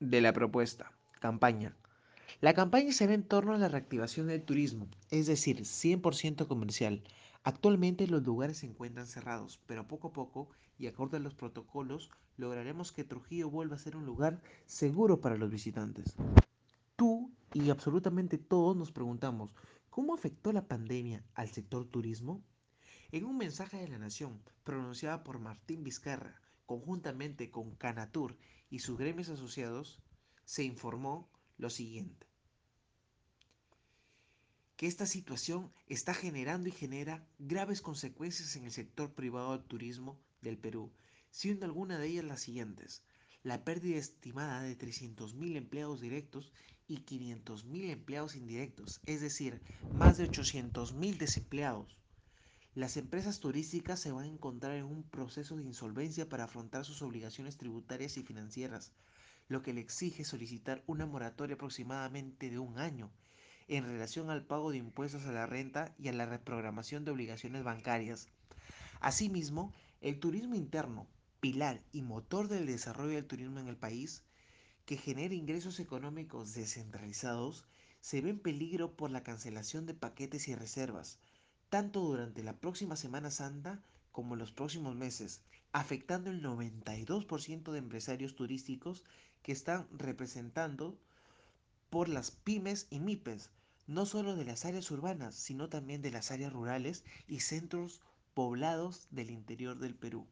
de la propuesta. Campaña. La campaña será en torno a la reactivación del turismo, es decir, 100% comercial. Actualmente los lugares se encuentran cerrados, pero poco a poco y acorde a los protocolos lograremos que Trujillo vuelva a ser un lugar seguro para los visitantes. Tú y absolutamente todos nos preguntamos, ¿cómo afectó la pandemia al sector turismo? En un mensaje de la Nación pronunciada por Martín Vizcarra, conjuntamente con Canatur y sus gremios asociados, se informó lo siguiente que esta situación está generando y genera graves consecuencias en el sector privado del turismo del Perú, siendo alguna de ellas las siguientes. La pérdida estimada de 300.000 empleados directos y 500.000 empleados indirectos, es decir, más de 800.000 desempleados. Las empresas turísticas se van a encontrar en un proceso de insolvencia para afrontar sus obligaciones tributarias y financieras, lo que le exige solicitar una moratoria aproximadamente de un año en relación al pago de impuestos a la renta y a la reprogramación de obligaciones bancarias. Asimismo, el turismo interno, pilar y motor del desarrollo del turismo en el país, que genera ingresos económicos descentralizados, se ve en peligro por la cancelación de paquetes y reservas, tanto durante la próxima Semana Santa como en los próximos meses, afectando el 92% de empresarios turísticos que están representando por las pymes y MIPES, no solo de las áreas urbanas, sino también de las áreas rurales y centros poblados del interior del Perú.